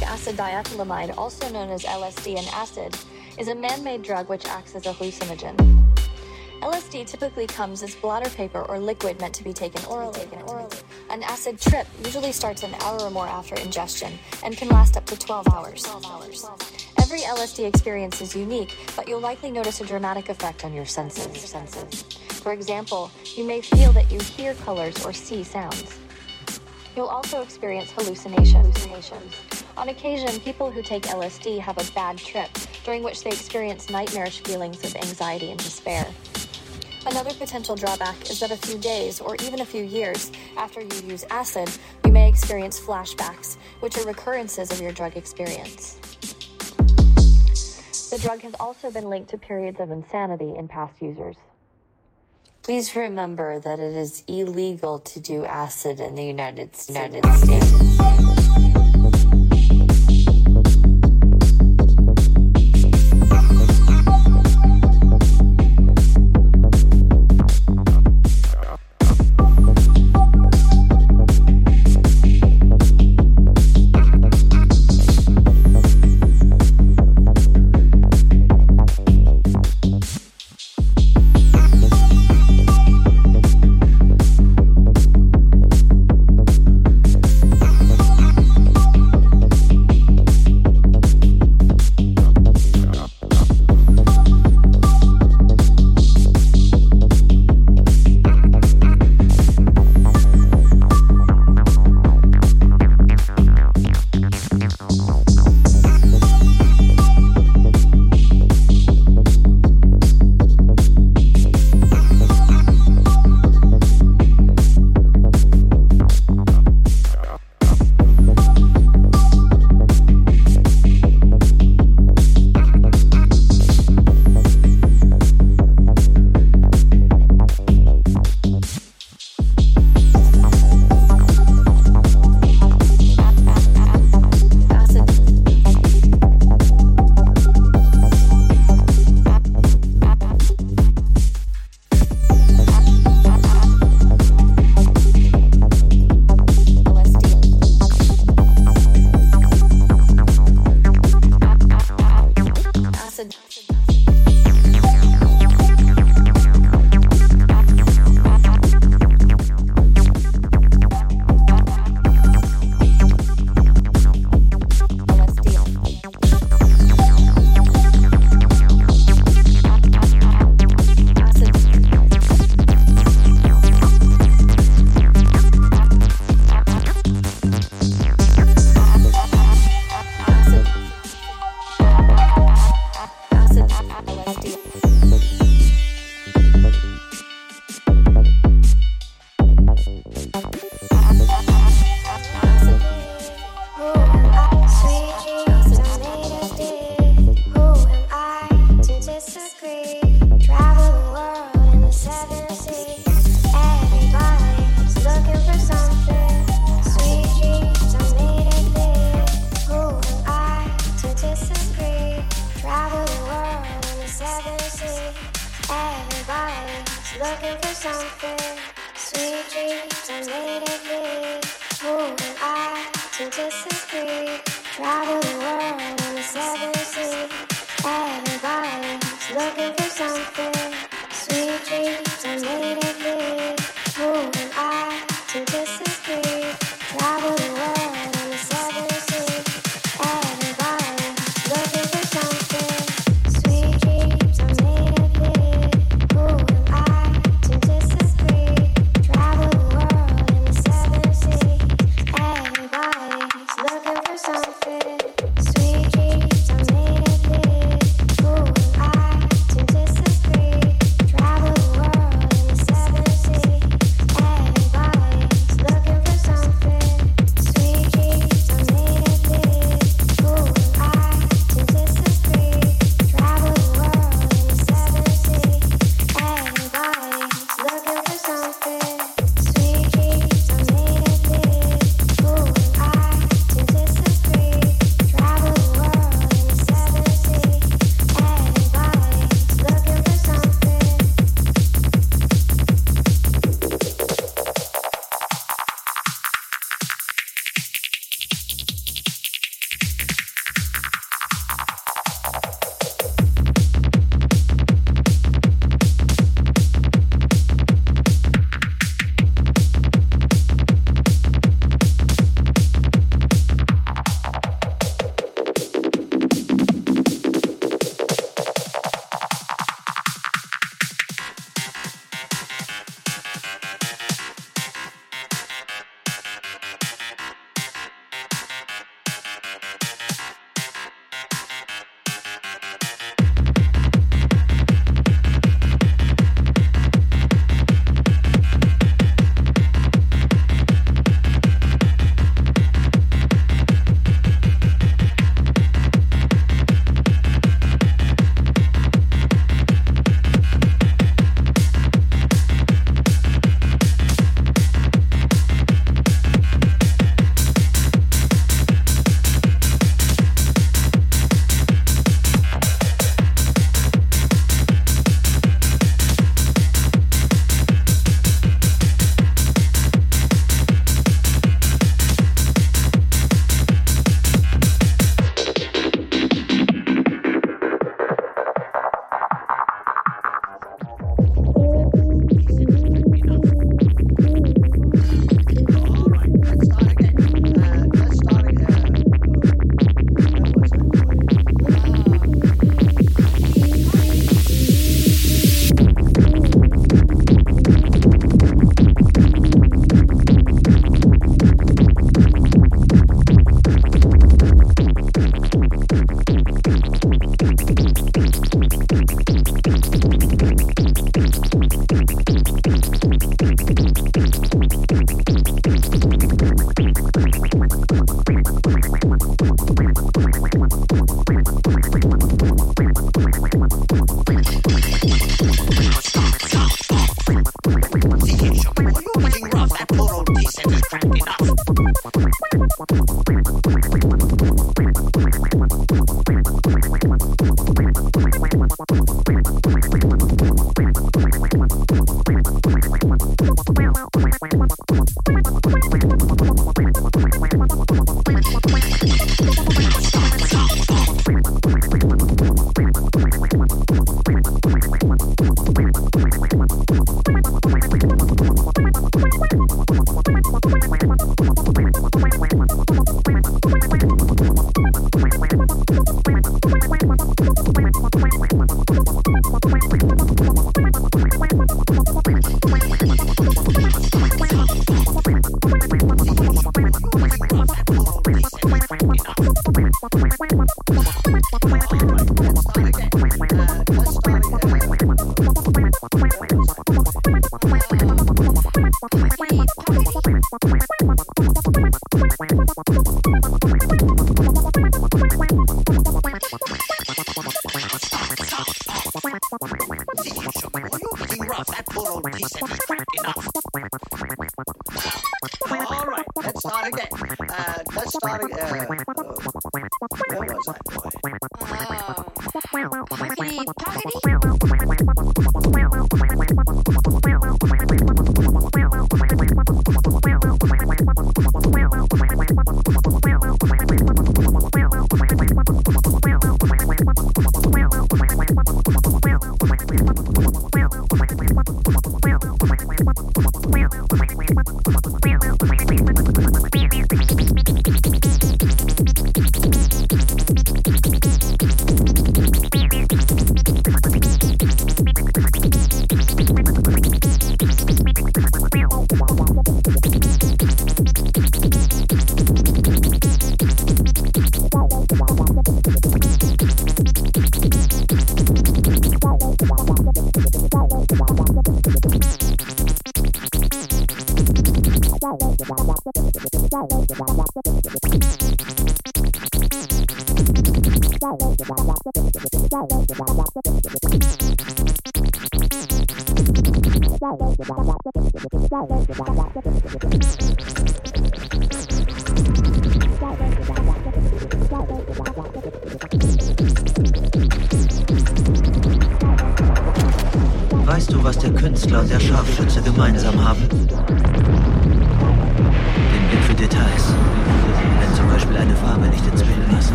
lysergic acid diethylamide, also known as LSD and acid, is a man made drug which acts as a hallucinogen. LSD typically comes as blotter paper or liquid meant to be taken orally. An acid trip usually starts an hour or more after ingestion and can last up to 12 hours. Every LSD experience is unique, but you'll likely notice a dramatic effect on your senses. For example, you may feel that you hear colors or see sounds. You'll also experience hallucinations. On occasion, people who take LSD have a bad trip, during which they experience nightmarish feelings of anxiety and despair. Another potential drawback is that a few days or even a few years after you use acid, you may experience flashbacks, which are recurrences of your drug experience. The drug has also been linked to periods of insanity in past users. Please remember that it is illegal to do acid in the United, United States.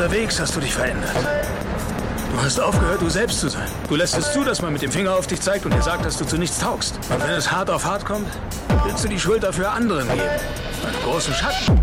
Unterwegs hast du dich verändert. Du hast aufgehört, du selbst zu sein. Du lässt es zu, dass man mit dem Finger auf dich zeigt und dir sagt, dass du zu nichts taugst. Und wenn es hart auf hart kommt, willst du die Schuld dafür anderen geben. Einen großen Schatten.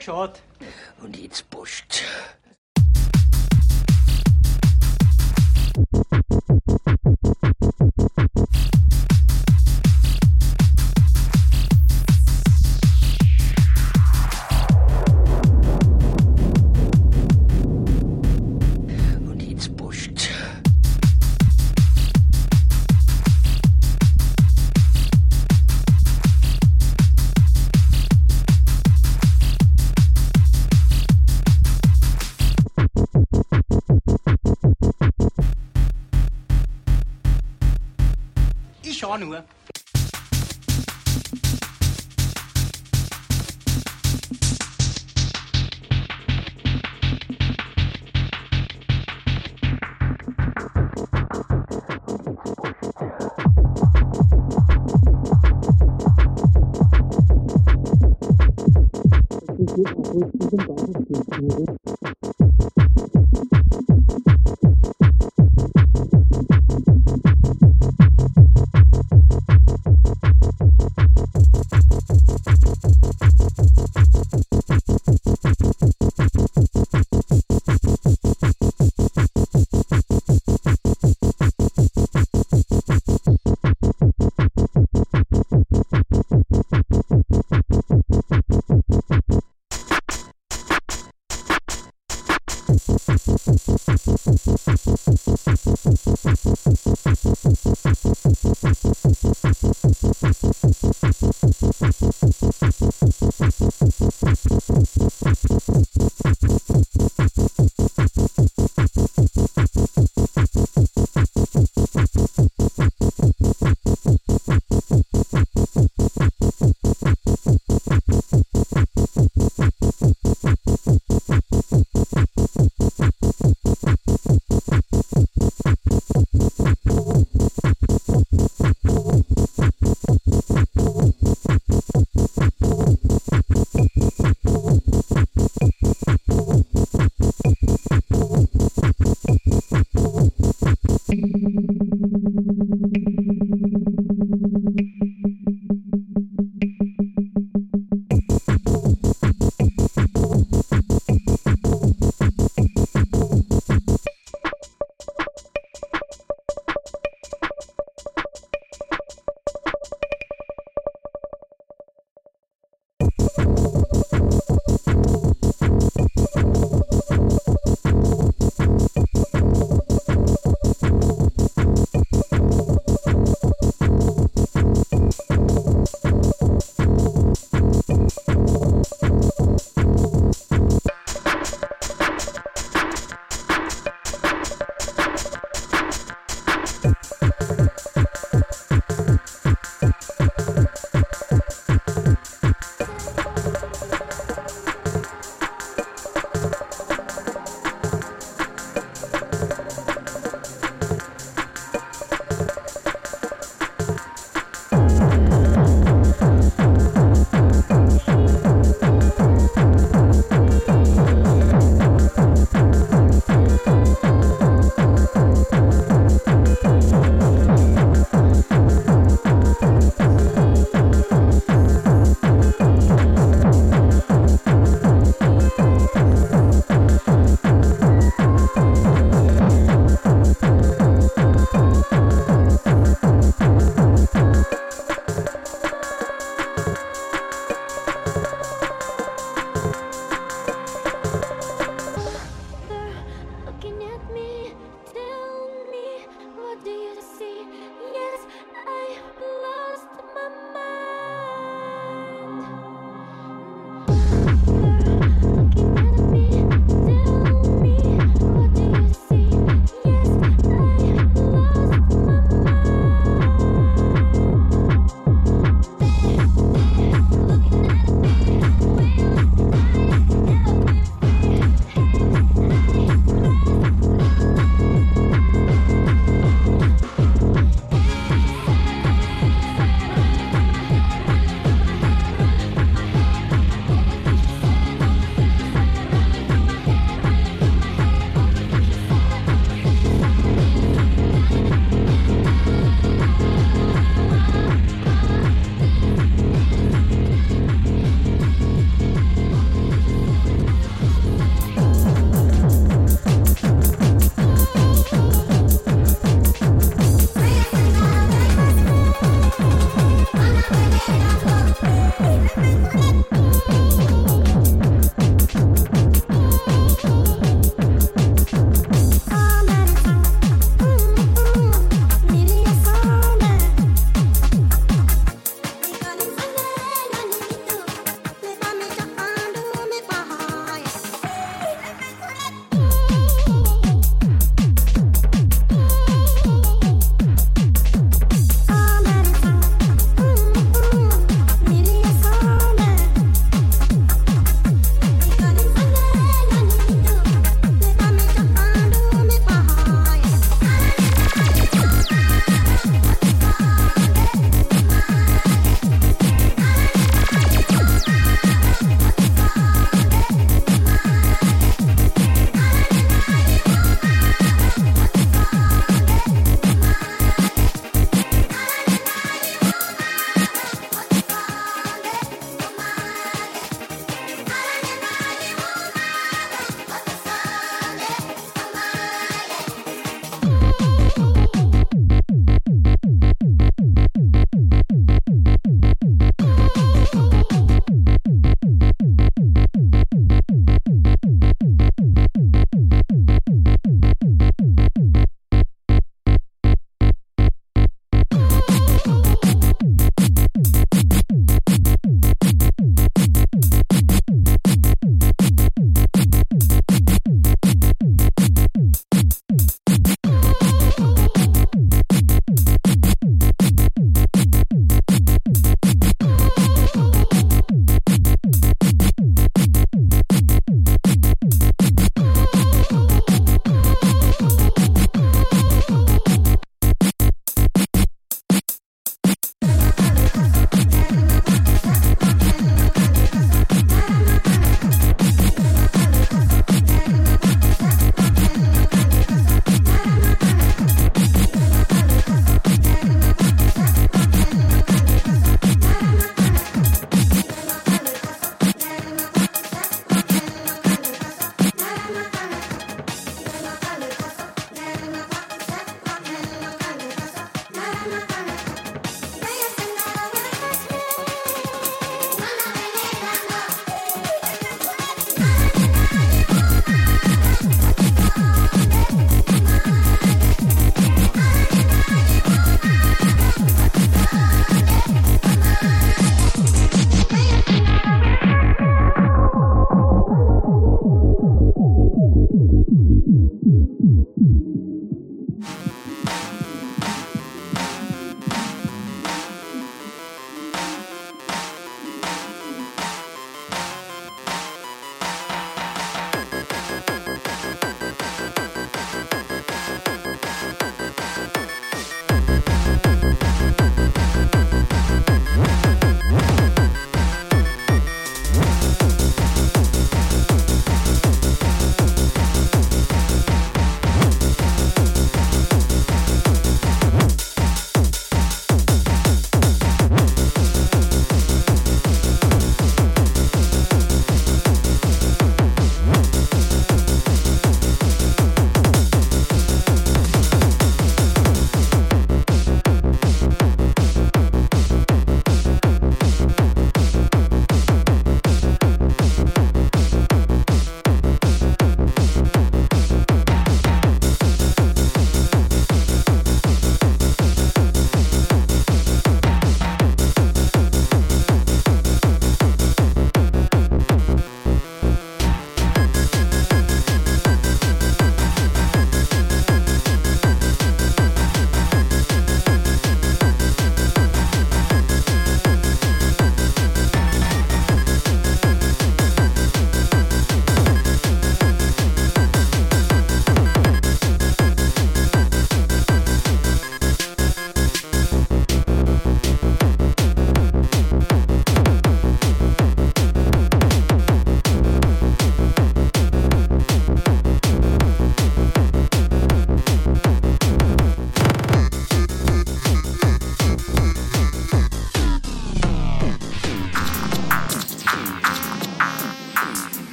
Geschaut. Und jetzt Post.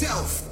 Hate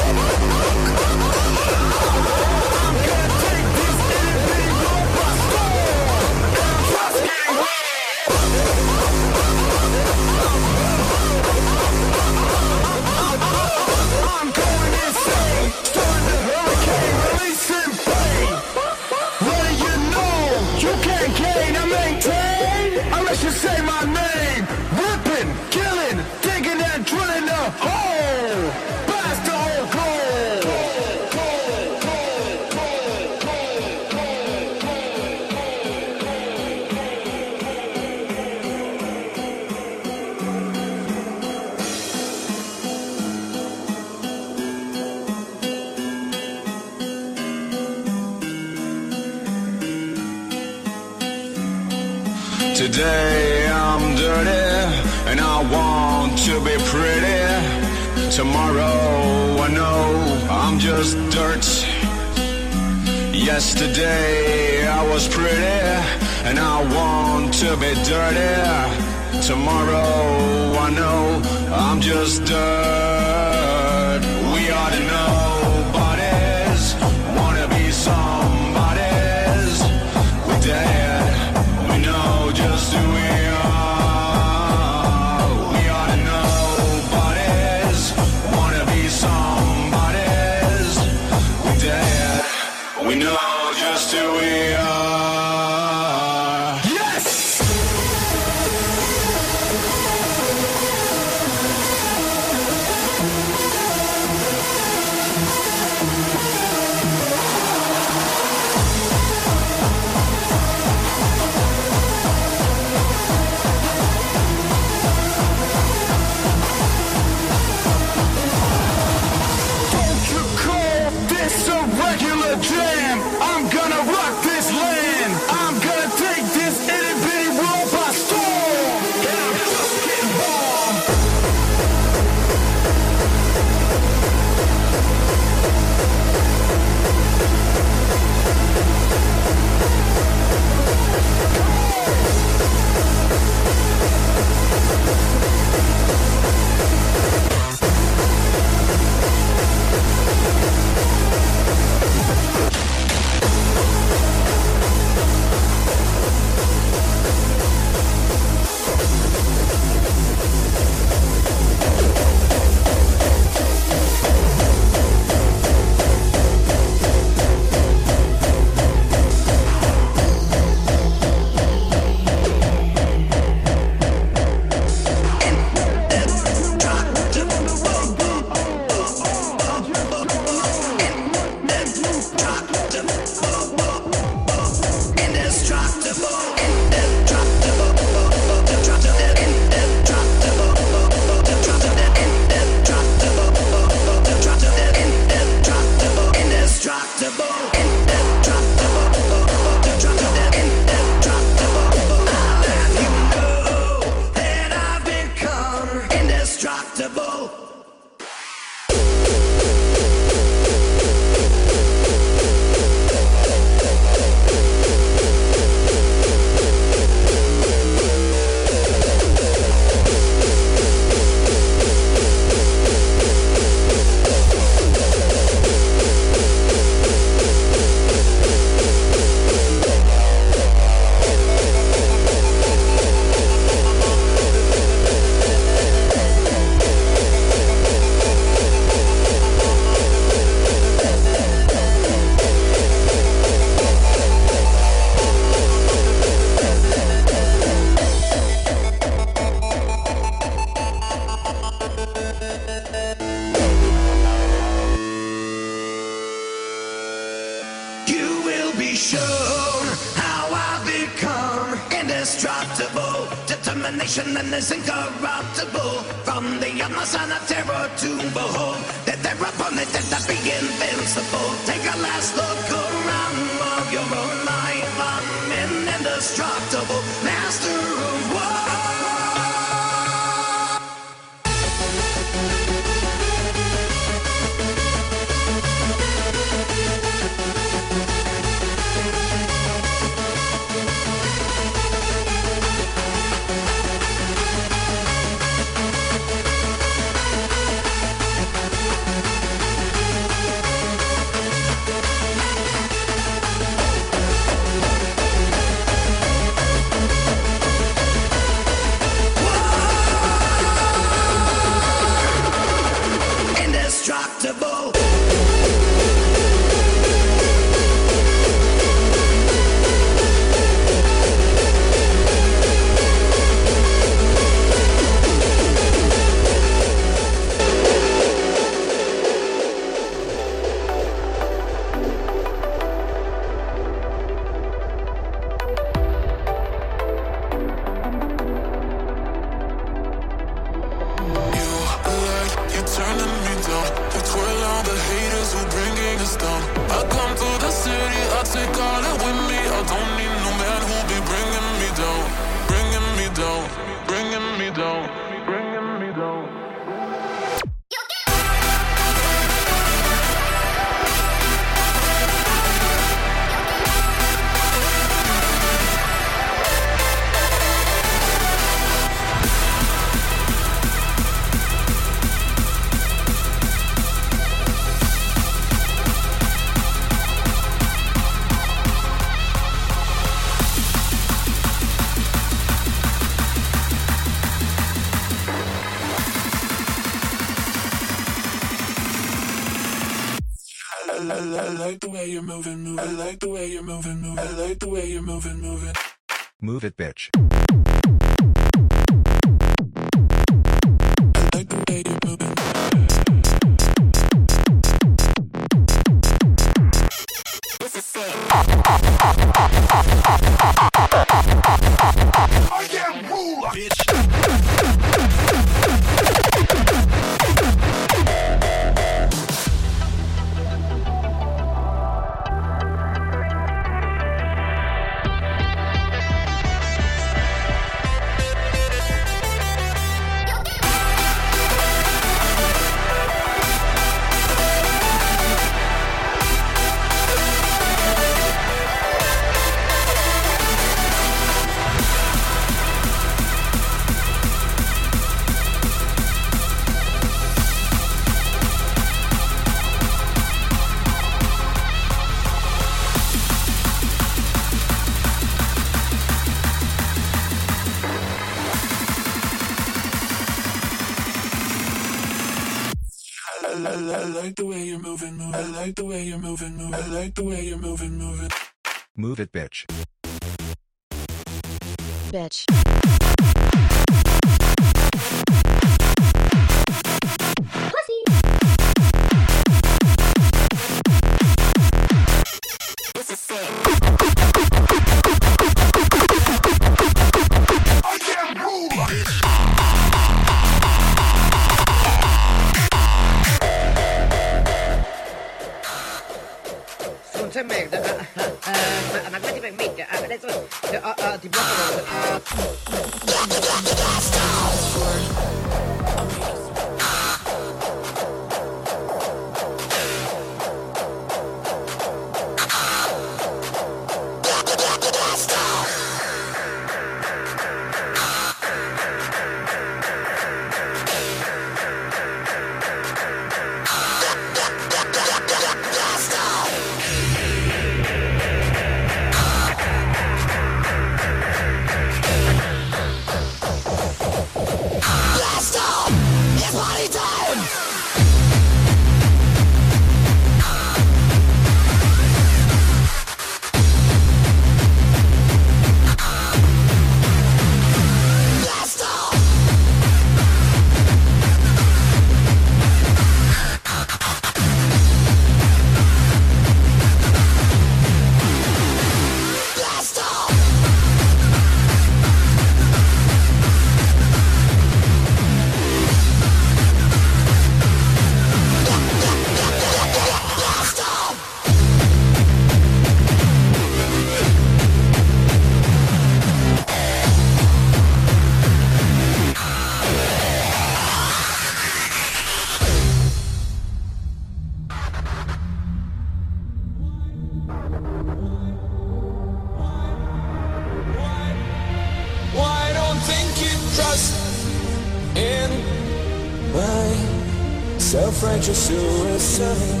Self-righteous suicide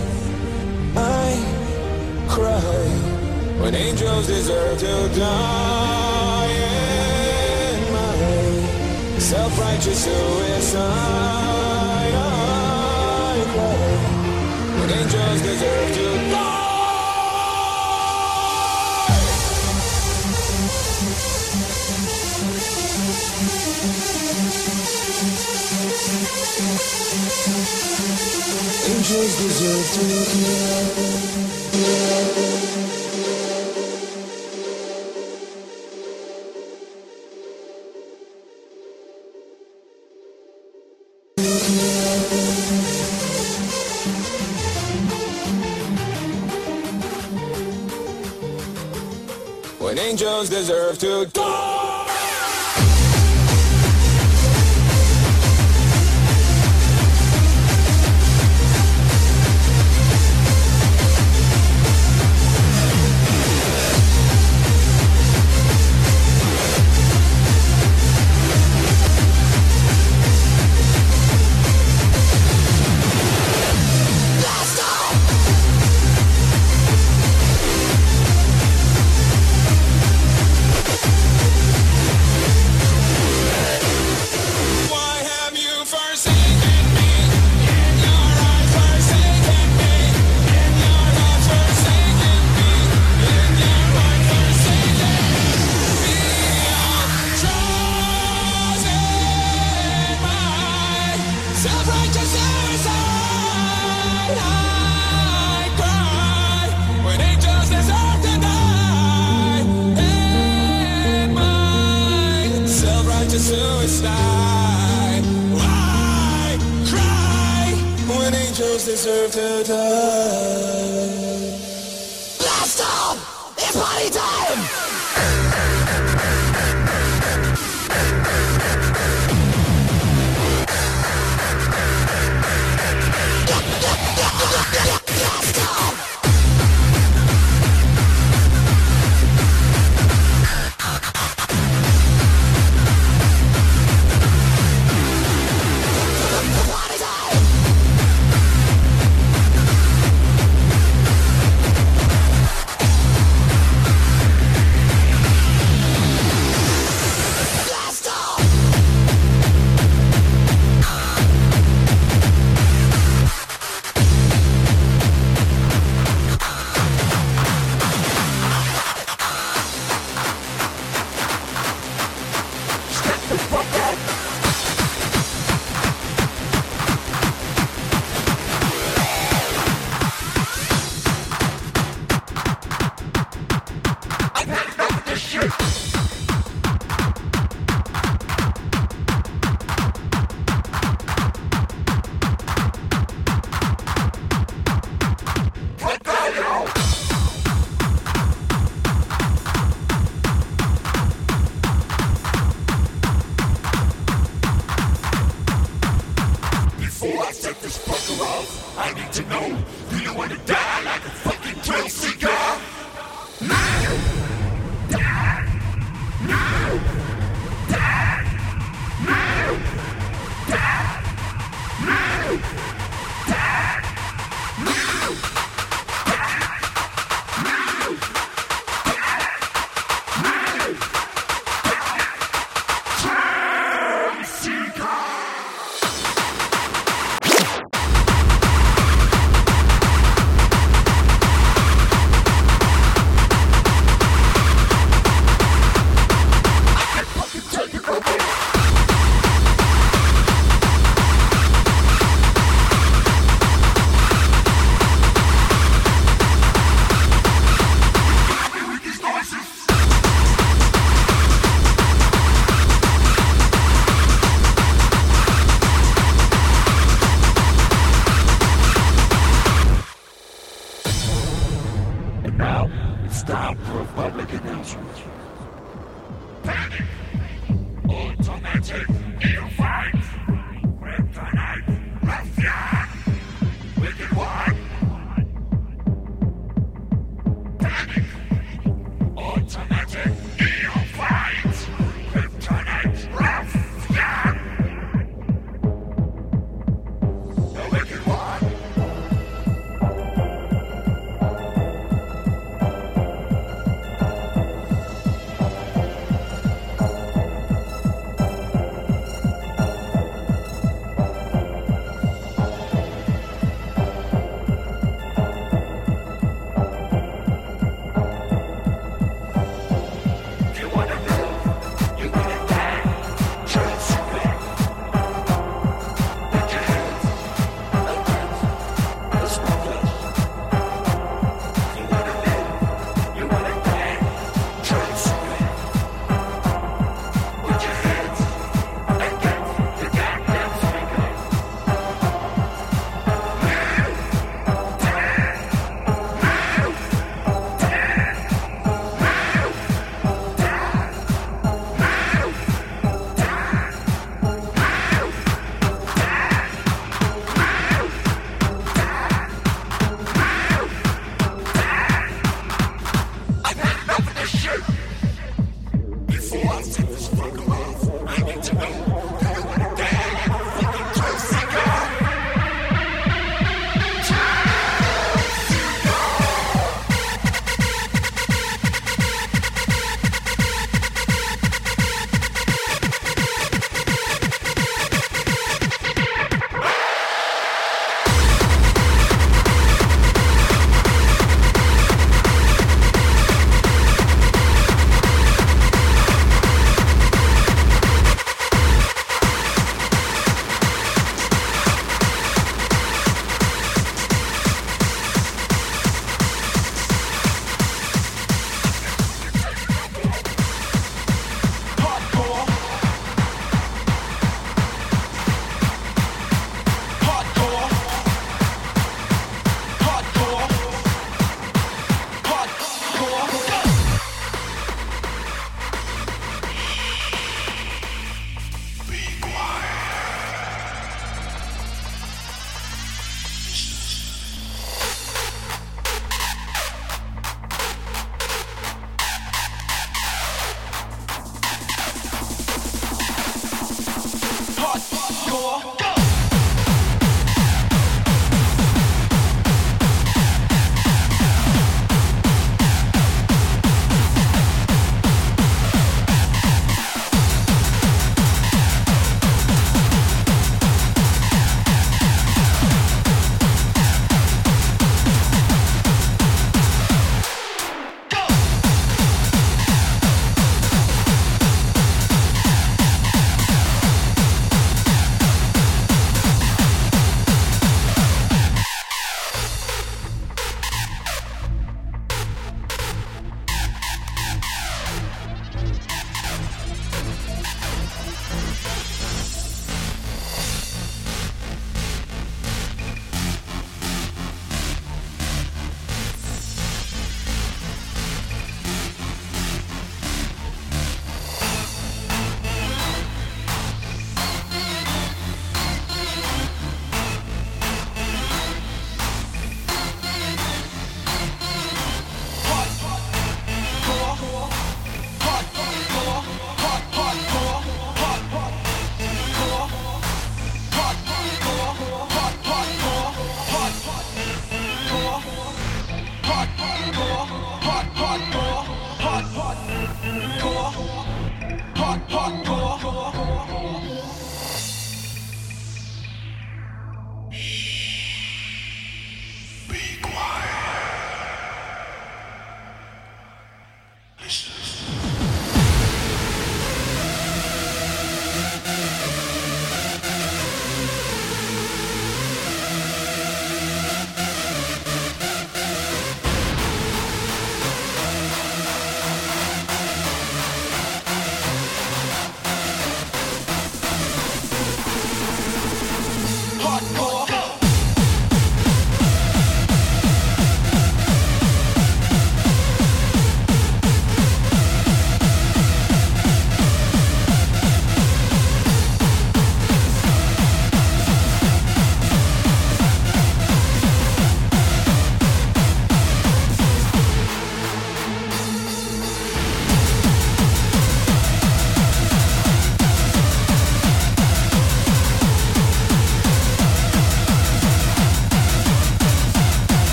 I cry. When angels deserve to die In my self-righteous suicide I cry. When angels deserve to die Angels deserve to When angels deserve to die.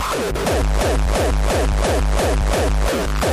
Thank you.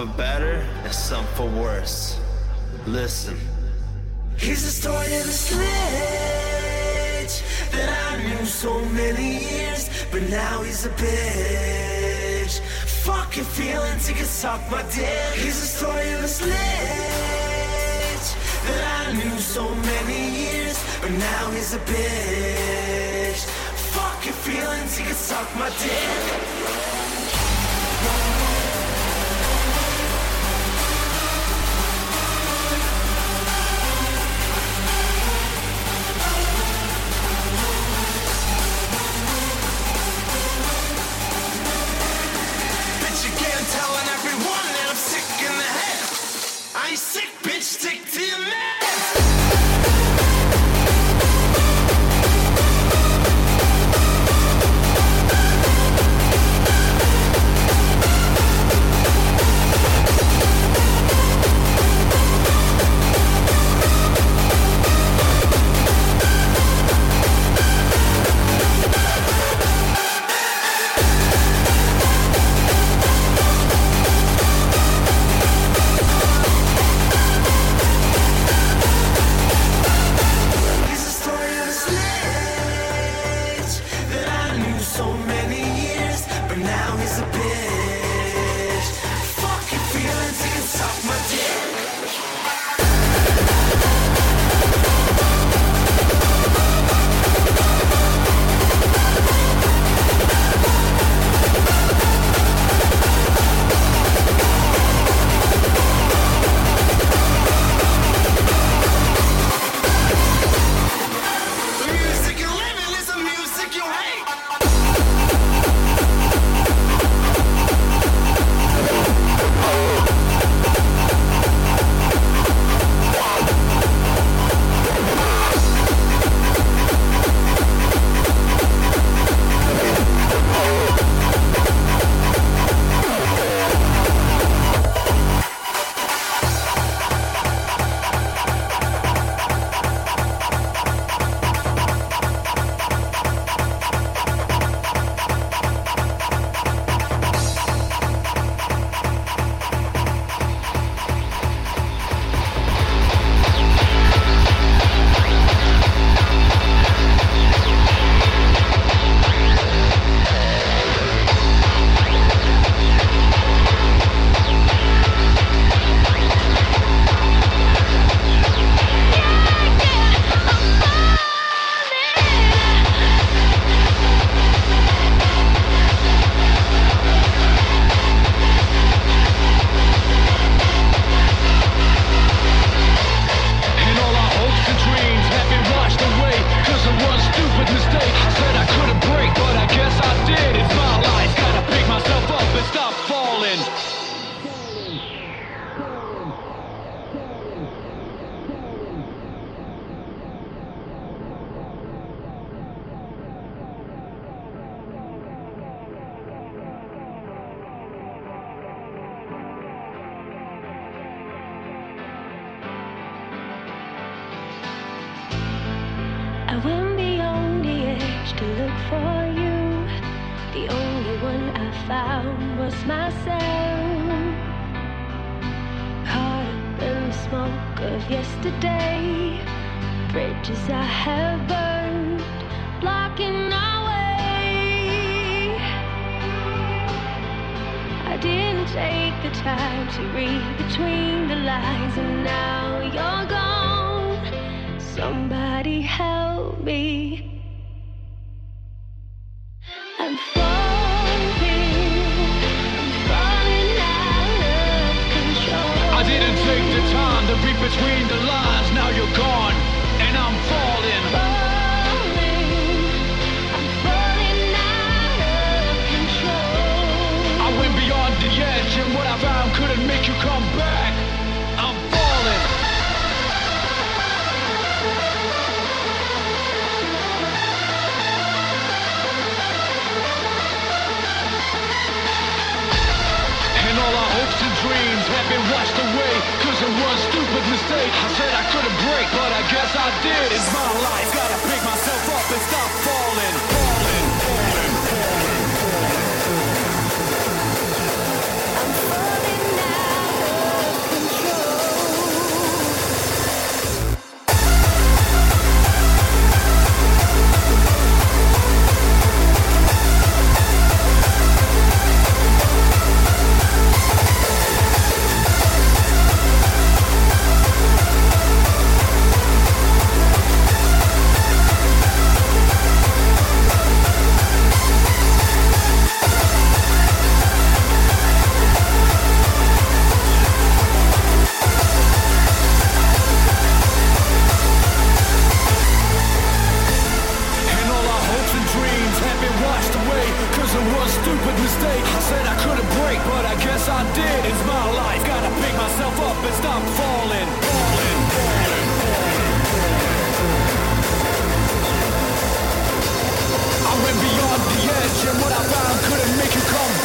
for better and some for worse. Listen. Here's the story of the sludge that I knew so many years, but now he's a bitch. Fucking feelings, he can suck my dick. Here's the story of the sludge that I knew so many years, but now he's a bitch. Fucking feelings, he can suck my dick. now you're gone, and I'm big mistake. I said I couldn't break, but I guess I did. It's my life. Gotta pick myself up and stop falling. mistake. I said I couldn't break, but I guess I did. It's my life. Gotta pick myself up and stop falling. Falling. I went beyond the edge, and what I found couldn't make you come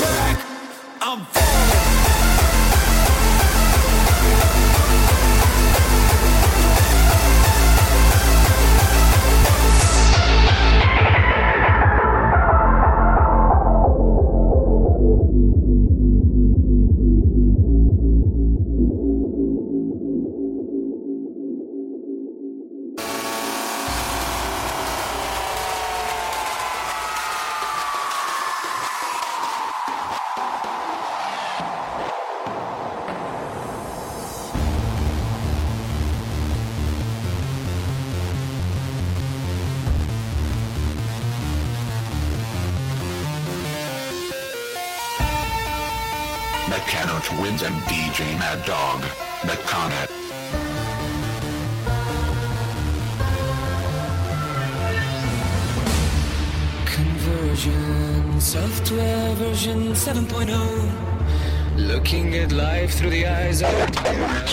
through the eyes of terror.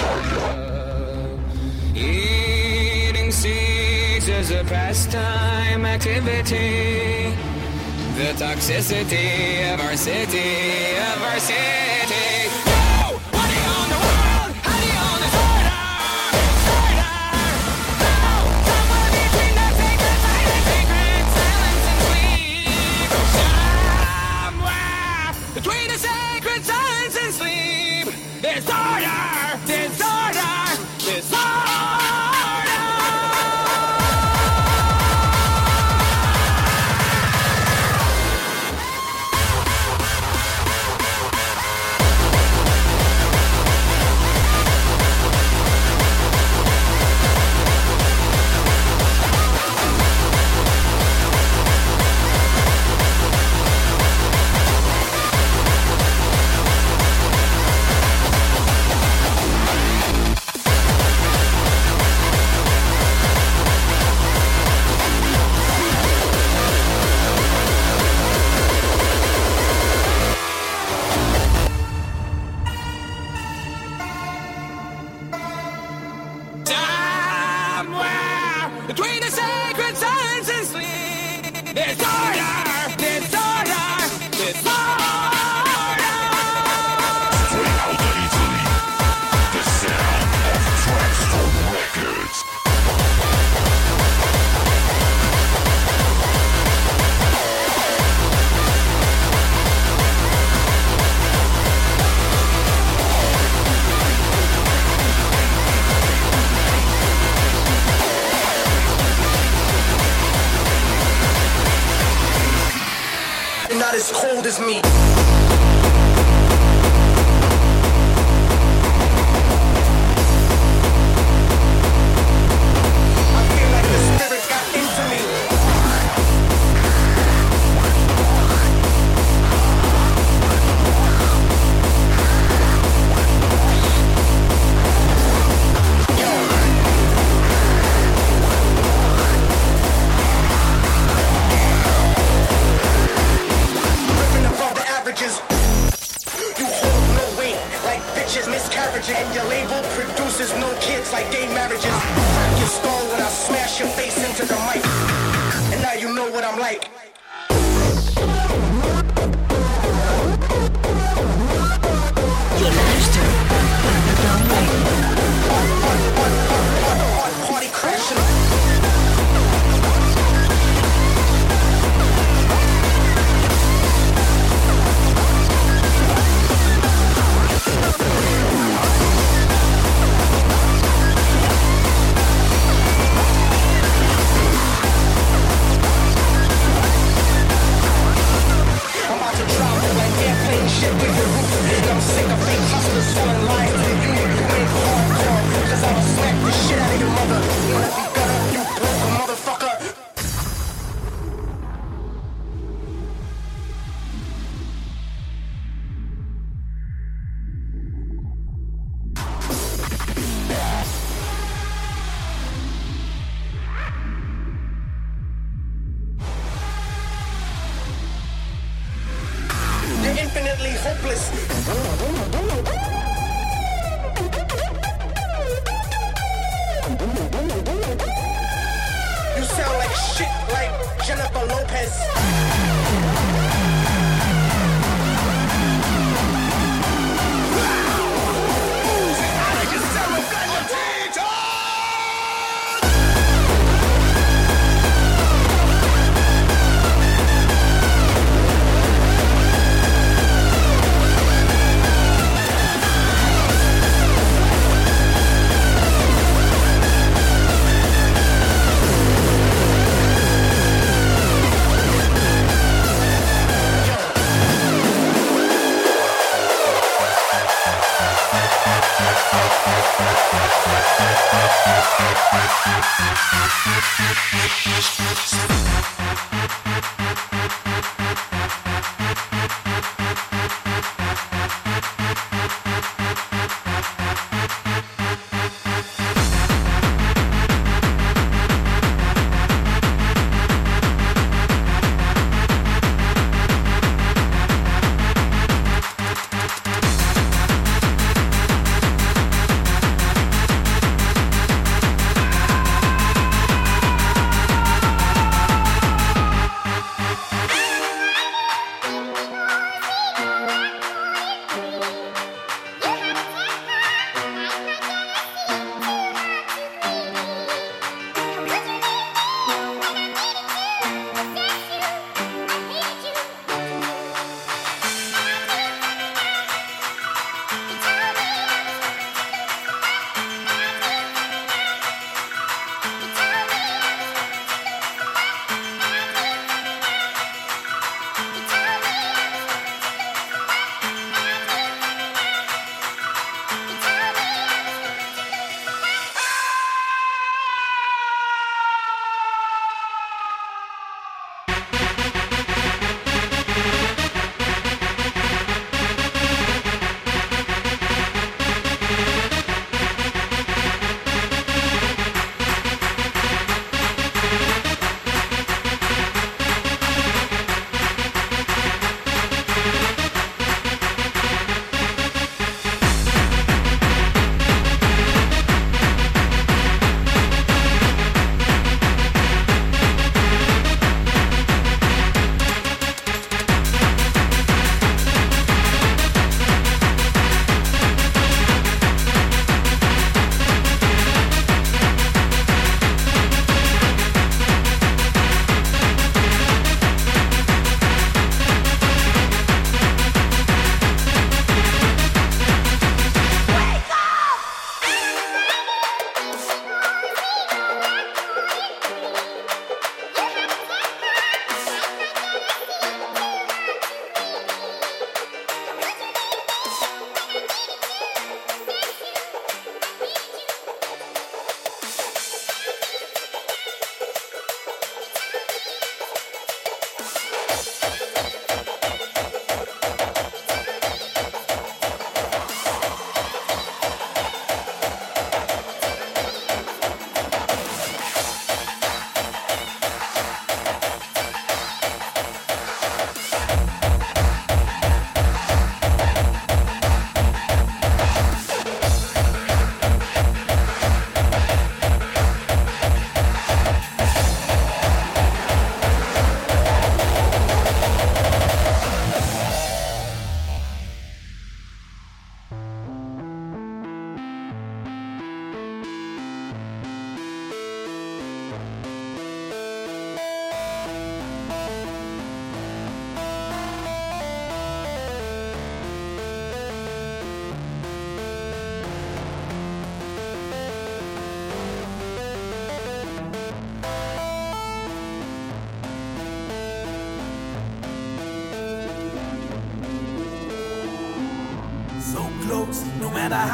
Eating seeds is a pastime activity. The toxicity of our city, of our city. Miscarriages, and your label produces no kids like gay marriages. Crack your skull when I smash your face into the mic, and now you know what I'm like. Je shit with roof. I'm sick of fake hustlers selling lies to you. You ain't hardcore, cause I'ma smack the shit out of your mother.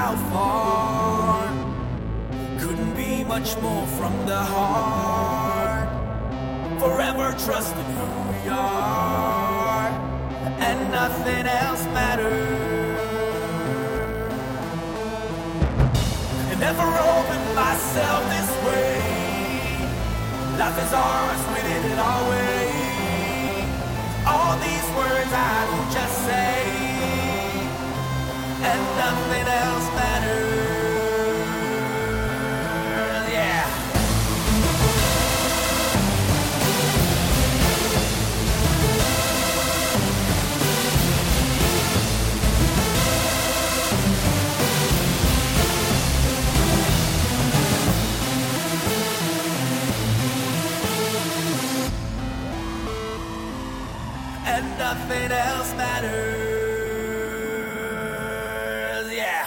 How far. Couldn't be much more from the heart. Forever trusting who we are, and nothing else matters. And never open myself this way. Life is ours, we did it our way. Nothing else matters. Yeah.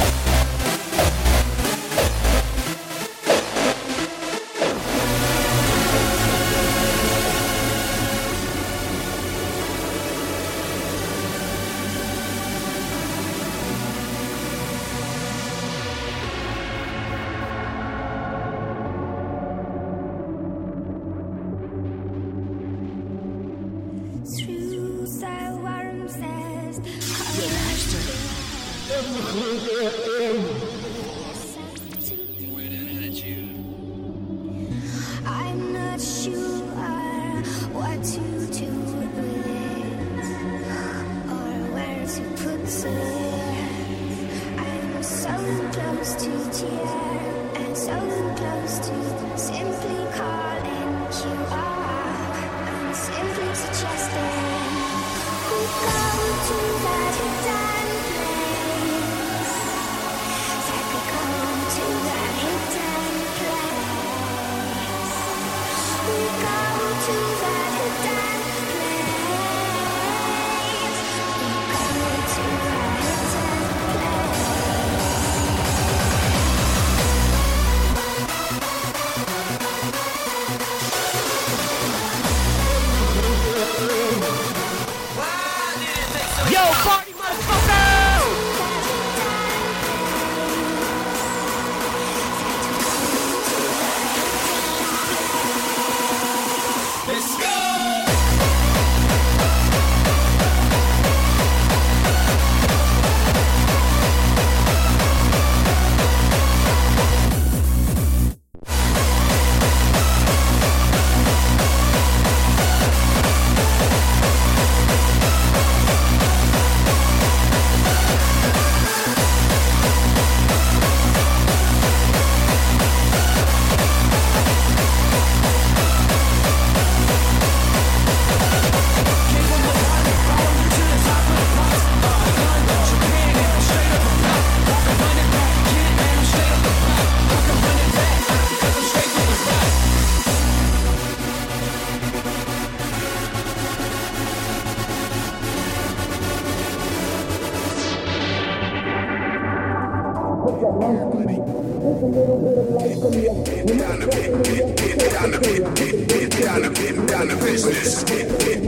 Everybody